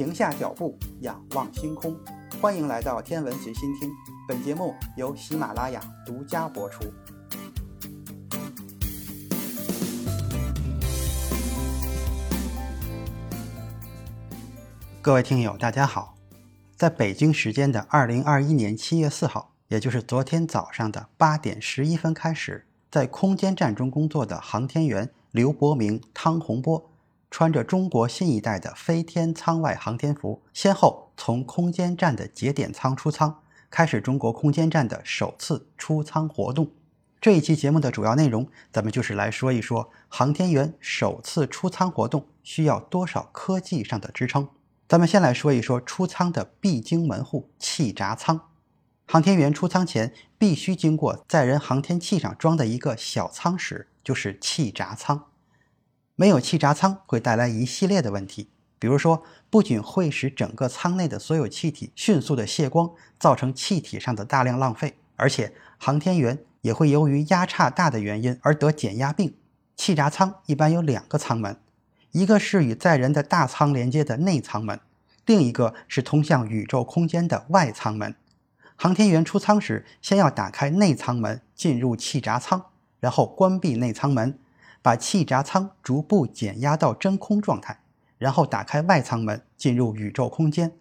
停下脚步，仰望星空。欢迎来到天文随心听，本节目由喜马拉雅独家播出。各位听友，大家好。在北京时间的二零二一年七月四号，也就是昨天早上的八点十一分开始，在空间站中工作的航天员刘伯明、汤洪波，穿着中国新一代的飞天舱外航天服，先后从空间站的节点舱出舱，开始中国空间站的首次出舱活动。这一期节目的主要内容，咱们就是来说一说航天员首次出舱活动需要多少科技上的支撑。咱们先来说一说出舱的必经门户——气闸舱。航天员出舱前必须经过载人航天器上装的一个小舱室，就是气闸舱。没有气闸舱会带来一系列的问题，比如说，不仅会使整个舱内的所有气体迅速的泄光，造成气体上的大量浪费，而且航天员也会由于压差大的原因而得减压病。气闸舱一般有两个舱门。一个是与载人的大舱连接的内舱门，另一个是通向宇宙空间的外舱门。航天员出舱时，先要打开内舱门进入气闸舱，然后关闭内舱门，把气闸舱逐步减压到真空状态，然后打开外舱门进入宇宙空间。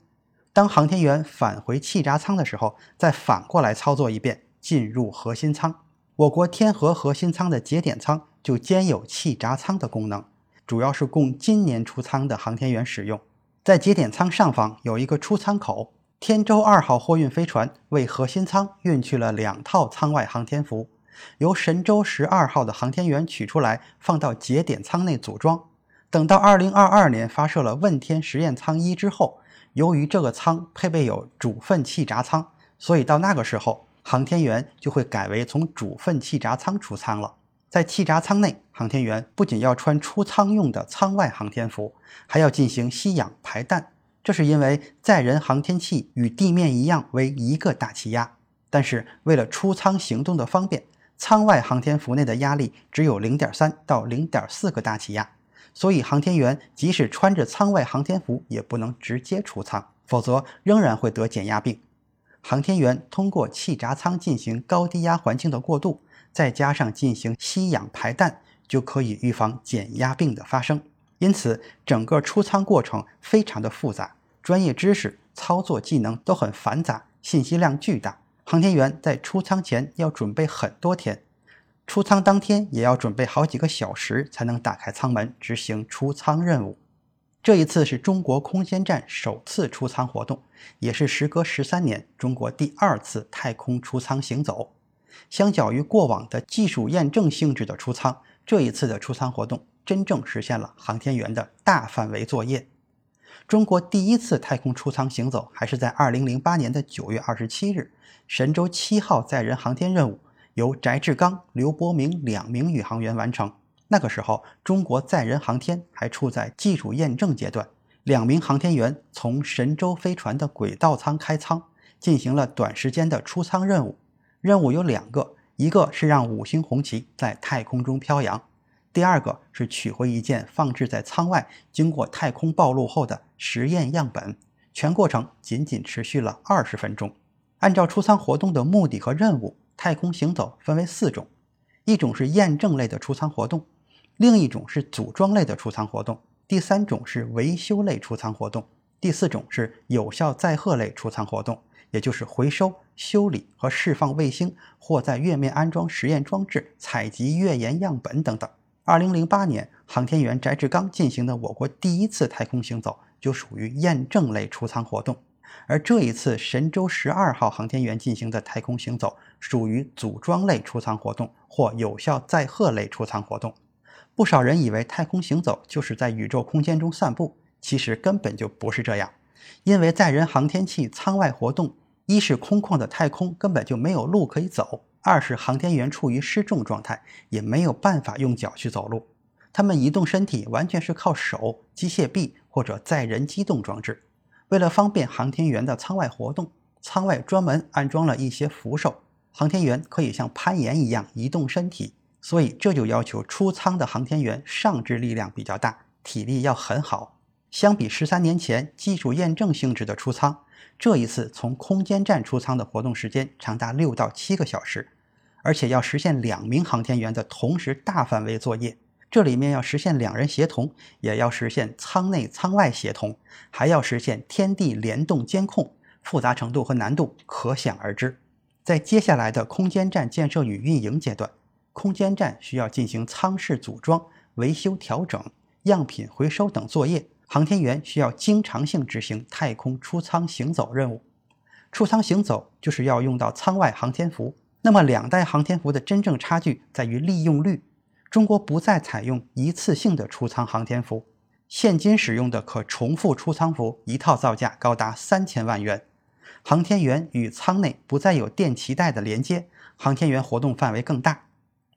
当航天员返回气闸舱的时候，再反过来操作一遍，进入核心舱。我国天河核心舱的节点舱就兼有气闸舱的功能。主要是供今年出舱的航天员使用。在节点舱上方有一个出舱口，天舟二号货运飞船为核心舱运去了两套舱外航天服，由神舟十二号的航天员取出来放到节点舱内组装。等到二零二二年发射了问天实验舱一之后，由于这个舱配备有主份气闸舱，所以到那个时候，航天员就会改为从主份气闸舱出舱了。在气闸舱内，航天员不仅要穿出舱用的舱外航天服，还要进行吸氧排氮。这是因为载人航天器与地面一样为一个大气压，但是为了出舱行动的方便，舱外航天服内的压力只有零点三到零点四个大气压，所以航天员即使穿着舱外航天服，也不能直接出舱，否则仍然会得减压病。航天员通过气闸舱进行高低压环境的过渡。再加上进行吸氧排氮，就可以预防减压病的发生。因此，整个出舱过程非常的复杂，专业知识、操作技能都很繁杂，信息量巨大。航天员在出舱前要准备很多天，出舱当天也要准备好几个小时才能打开舱门执行出舱任务。这一次是中国空间站首次出舱活动，也是时隔十三年中国第二次太空出舱行走。相较于过往的技术验证性质的出舱，这一次的出舱活动真正实现了航天员的大范围作业。中国第一次太空出舱行走还是在2008年的9月27日，神舟七号载人航天任务由翟志刚、刘伯明两名宇航员完成。那个时候，中国载人航天还处在技术验证阶段。两名航天员从神舟飞船的轨道舱开舱，进行了短时间的出舱任务。任务有两个，一个是让五星红旗在太空中飘扬，第二个是取回一件放置在舱外、经过太空暴露后的实验样本。全过程仅仅持续了二十分钟。按照出舱活动的目的和任务，太空行走分为四种：一种是验证类的出舱活动，另一种是组装类的出舱活动，第三种是维修类出舱活动，第四种是有效载荷类出舱活动。也就是回收、修理和释放卫星，或在月面安装实验装置、采集月岩样本等等。二零零八年，航天员翟志刚进行的我国第一次太空行走就属于验证类出舱活动，而这一次神舟十二号航天员进行的太空行走属于组装类出舱活动或有效载荷类出舱活动。不少人以为太空行走就是在宇宙空间中散步，其实根本就不是这样。因为载人航天器舱外活动，一是空旷的太空根本就没有路可以走；二是航天员处于失重状态，也没有办法用脚去走路。他们移动身体完全是靠手、机械臂或者载人机动装置。为了方便航天员的舱外活动，舱外专门安装了一些扶手，航天员可以像攀岩一样移动身体。所以这就要求出舱的航天员上肢力量比较大，体力要很好。相比十三年前技术验证性质的出舱，这一次从空间站出舱的活动时间长达六到七个小时，而且要实现两名航天员的同时大范围作业。这里面要实现两人协同，也要实现舱内舱外协同，还要实现天地联动监控，复杂程度和难度可想而知。在接下来的空间站建设与运营阶段，空间站需要进行舱室组装、维修调整、样品回收等作业，航天员需要经常性执行太空出舱行走任务。出舱行走就是要用到舱外航天服。那么两代航天服的真正差距在于利用率。中国不再采用一次性的出舱航天服，现今使用的可重复出舱服一套造价高达三千万元。航天员与舱内不再有电脐带的连接，航天员活动范围更大。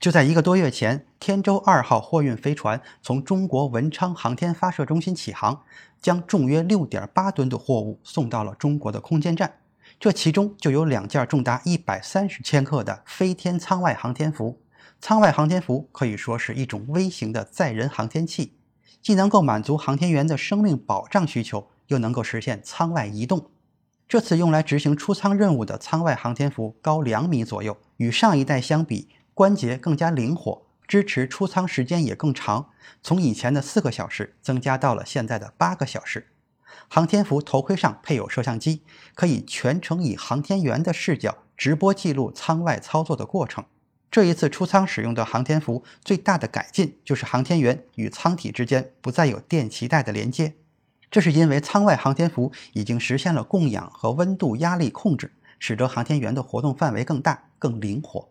就在一个多月前，天舟二号货运飞船从中国文昌航天发射中心起航，将重约六点八吨的货物送到了中国的空间站。这其中就有两件重达一百三十千克的飞天舱外航天服。舱外航天服可以说是一种微型的载人航天器，既能够满足航天员的生命保障需求，又能够实现舱外移动。这次用来执行出舱任务的舱外航天服高两米左右，与上一代相比，关节更加灵活，支持出舱时间也更长，从以前的四个小时增加到了现在的八个小时。航天服头盔上配有摄像机，可以全程以航天员的视角直播记录舱外操作的过程。这一次出舱使用的航天服最大的改进就是航天员与舱体之间不再有电脐带的连接，这是因为舱外航天服已经实现了供氧和温度压力控制，使得航天员的活动范围更大、更灵活。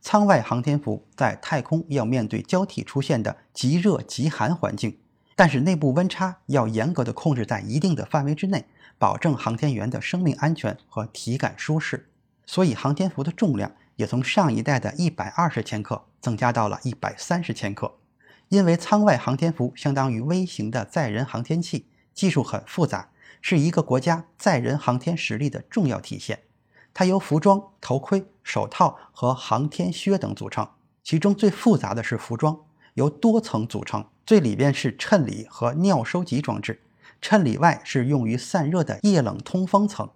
舱外航天服在太空要面对交替出现的极热极寒环境，但是内部温差要严格的控制在一定的范围之内，保证航天员的生命安全和体感舒适。所以航天服的重量。也从上一代的一百二十千克增加到了一百三十千克，因为舱外航天服相当于微型的载人航天器，技术很复杂，是一个国家载人航天实力的重要体现。它由服装、头盔、手套和航天靴等组成，其中最复杂的是服装，由多层组成，最里边是衬里和尿收集装置，衬里外是用于散热的液冷通风层。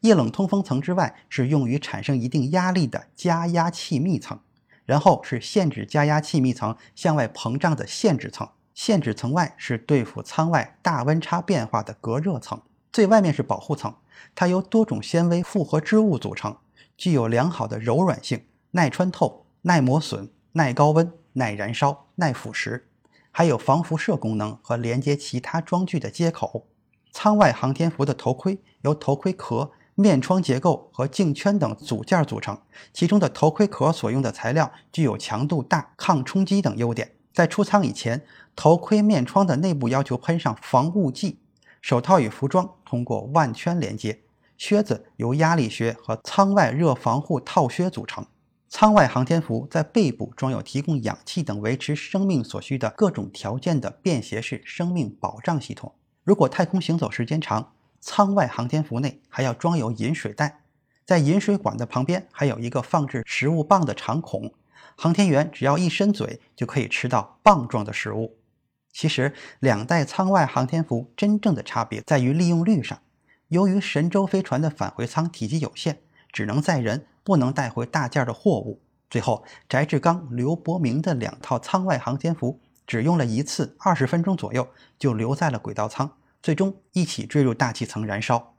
液冷通风层之外是用于产生一定压力的加压气密层，然后是限制加压气密层向外膨胀的限制层，限制层外是对付舱外大温差变化的隔热层，最外面是保护层，它由多种纤维复合织物组成，具有良好的柔软性、耐穿透、耐磨损、耐高温、耐燃烧、耐腐蚀，还有防辐射功能和连接其他装具的接口。舱外航天服的头盔由头盔壳。面窗结构和镜圈等组件组成，其中的头盔壳所用的材料具有强度大、抗冲击等优点。在出舱以前，头盔面窗的内部要求喷上防雾剂。手套与服装通过腕圈连接，靴子由压力靴和舱外热防护套靴组成。舱外航天服在背部装有提供氧气等维持生命所需的各种条件的便携式生命保障系统。如果太空行走时间长，舱外航天服内还要装有饮水袋，在饮水管的旁边还有一个放置食物棒的长孔，航天员只要一伸嘴就可以吃到棒状的食物。其实，两代舱外航天服真正的差别在于利用率上。由于神舟飞船的返回舱体积有限，只能载人，不能带回大件的货物。最后，翟志刚、刘伯明的两套舱外航天服只用了一次，二十分钟左右就留在了轨道舱。最终一起坠入大气层燃烧。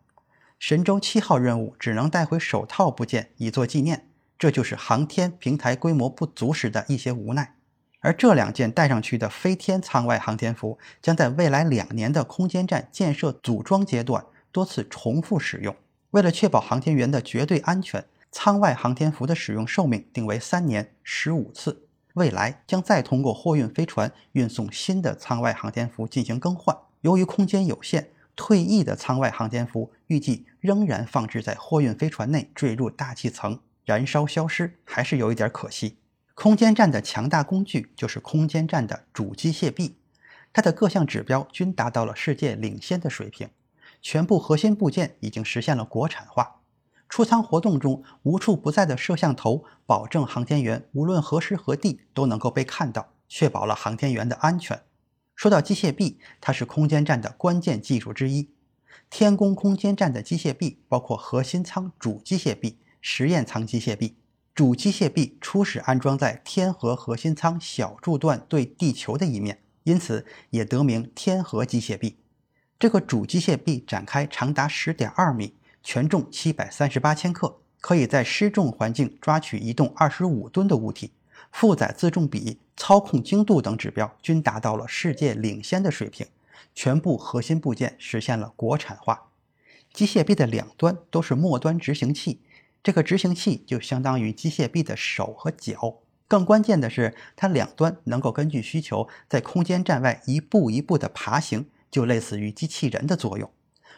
神舟七号任务只能带回手套部件以作纪念，这就是航天平台规模不足时的一些无奈。而这两件带上去的飞天舱外航天服，将在未来两年的空间站建设组装阶段多次重复使用。为了确保航天员的绝对安全，舱外航天服的使用寿命定为三年十五次。未来将再通过货运飞船运送新的舱外航天服进行更换。由于空间有限，退役的舱外航天服预计仍然放置在货运飞船内，坠入大气层燃烧消失，还是有一点可惜。空间站的强大工具就是空间站的主机械臂，它的各项指标均达到了世界领先的水平，全部核心部件已经实现了国产化。出舱活动中无处不在的摄像头，保证航天员无论何时何地都能够被看到，确保了航天员的安全。说到机械臂，它是空间站的关键技术之一。天宫空间站的机械臂包括核心舱主机械臂、实验舱机械臂。主机械臂初始安装在天河核心舱小柱段对地球的一面，因此也得名天河机械臂。这个主机械臂展开长达十点二米，全重七百三十八千克，可以在失重环境抓取移动二十五吨的物体，负载自重比、操控精度等指标均达到了世界领先的水平。全部核心部件实现了国产化。机械臂的两端都是末端执行器。这个执行器就相当于机械臂的手和脚，更关键的是，它两端能够根据需求在空间站外一步一步的爬行，就类似于机器人的作用。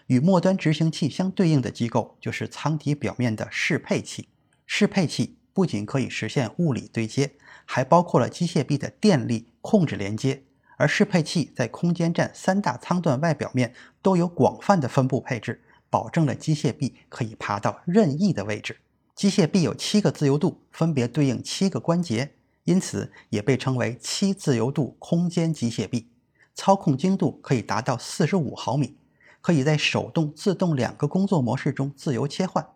与末端执行器相对应的机构就是舱体表面的适配器。适配器不仅可以实现物理对接，还包括了机械臂的电力控制连接。而适配器在空间站三大舱段外表面都有广泛的分布配置。保证了机械臂可以爬到任意的位置。机械臂有七个自由度，分别对应七个关节，因此也被称为七自由度空间机械臂。操控精度可以达到四十五毫米，可以在手动、自动两个工作模式中自由切换。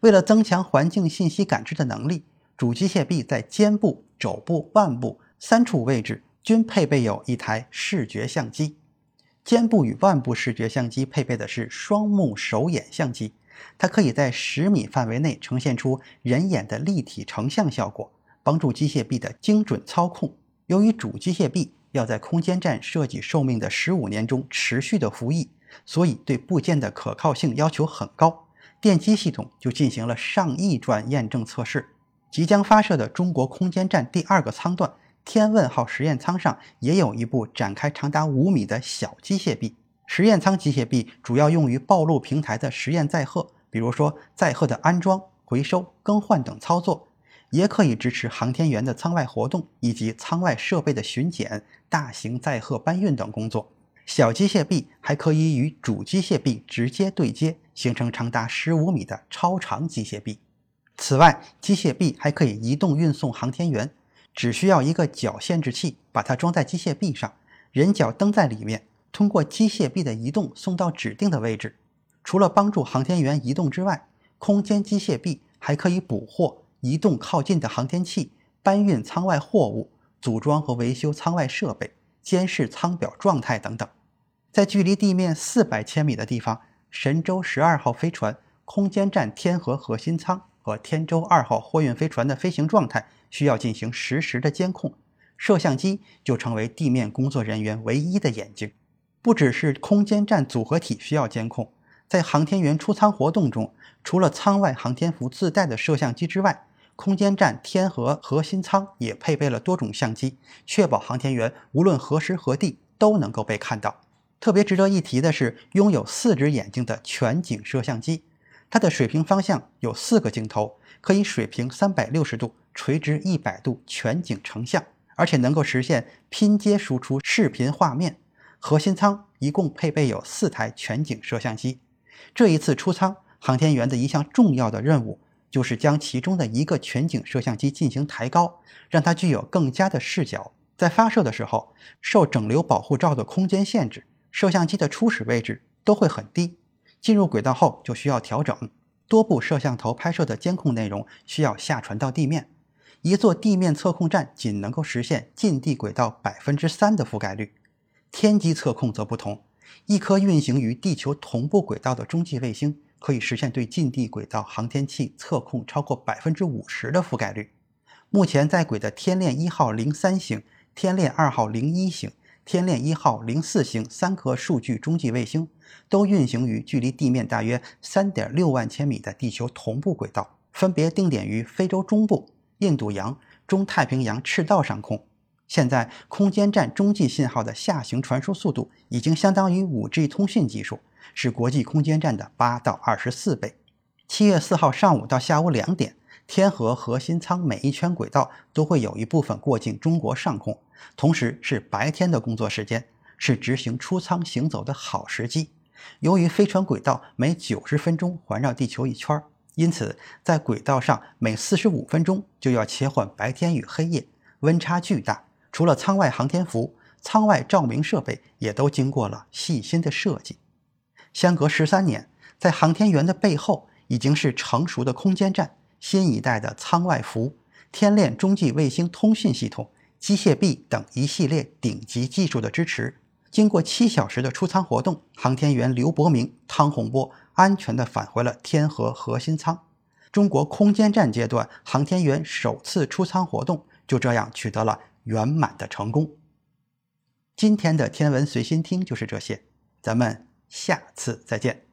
为了增强环境信息感知的能力，主机械臂在肩部、肘部、腕部三处位置均配备有一台视觉相机。肩部与腕部视觉相机配备的是双目手眼相机，它可以在十米范围内呈现出人眼的立体成像效果，帮助机械臂的精准操控。由于主机械臂要在空间站设计寿命的十五年中持续的服役，所以对部件的可靠性要求很高。电机系统就进行了上亿转验证测试。即将发射的中国空间站第二个舱段。天问号实验舱上也有一部展开长达五米的小机械臂。实验舱机械臂主要用于暴露平台的实验载荷，比如说载荷的安装、回收、更换等操作，也可以支持航天员的舱外活动以及舱外设备的巡检、大型载荷搬运等工作。小机械臂还可以与主机械臂直接对接，形成长达十五米的超长机械臂。此外，机械臂还可以移动运送航天员。只需要一个脚限制器，把它装在机械臂上，人脚蹬在里面，通过机械臂的移动送到指定的位置。除了帮助航天员移动之外，空间机械臂还可以捕获、移动靠近的航天器，搬运舱外货物，组装和维修舱外设备，监视舱表状态等等。在距离地面四百千米的地方，神舟十二号飞船、空间站天河核心舱和天舟二号货运飞船的飞行状态。需要进行实时的监控，摄像机就成为地面工作人员唯一的眼睛。不只是空间站组合体需要监控，在航天员出舱活动中，除了舱外航天服自带的摄像机之外，空间站天和核心舱也配备了多种相机，确保航天员无论何时何地都能够被看到。特别值得一提的是，拥有四只眼睛的全景摄像机，它的水平方向有四个镜头，可以水平三百六十度。垂直一百度全景成像，而且能够实现拼接输出视频画面。核心舱一共配备有四台全景摄像机。这一次出舱，航天员的一项重要的任务就是将其中的一个全景摄像机进行抬高，让它具有更佳的视角。在发射的时候，受整流保护罩的空间限制，摄像机的初始位置都会很低。进入轨道后就需要调整，多部摄像头拍摄的监控内容需要下传到地面。一座地面测控站仅能够实现近地轨道百分之三的覆盖率，天基测控则不同。一颗运行于地球同步轨道的中继卫星，可以实现对近地轨道航天器测控超过百分之五十的覆盖率。目前在轨的天链一号零三型、天链二号零一型、天链一号零四型三颗数据中继卫星，都运行于距离地面大约三点六万千米的地球同步轨道，分别定点于非洲中部。印度洋、中太平洋赤道上空，现在空间站中继信号的下行传输速度已经相当于 5G 通讯技术，是国际空间站的八到二十四倍。七月四号上午到下午两点，天河核心舱每一圈轨道都会有一部分过境中国上空，同时是白天的工作时间，是执行出舱行走的好时机。由于飞船轨道每九十分钟环绕地球一圈。因此，在轨道上每四十五分钟就要切换白天与黑夜，温差巨大。除了舱外航天服，舱外照明设备也都经过了细心的设计。相隔十三年，在航天员的背后，已经是成熟的空间站、新一代的舱外服、天链中继卫星通讯系统、机械臂等一系列顶级技术的支持。经过七小时的出舱活动，航天员刘伯明、汤洪波安全地返回了天河核心舱。中国空间站阶段航天员首次出舱活动就这样取得了圆满的成功。今天的天文随心听就是这些，咱们下次再见。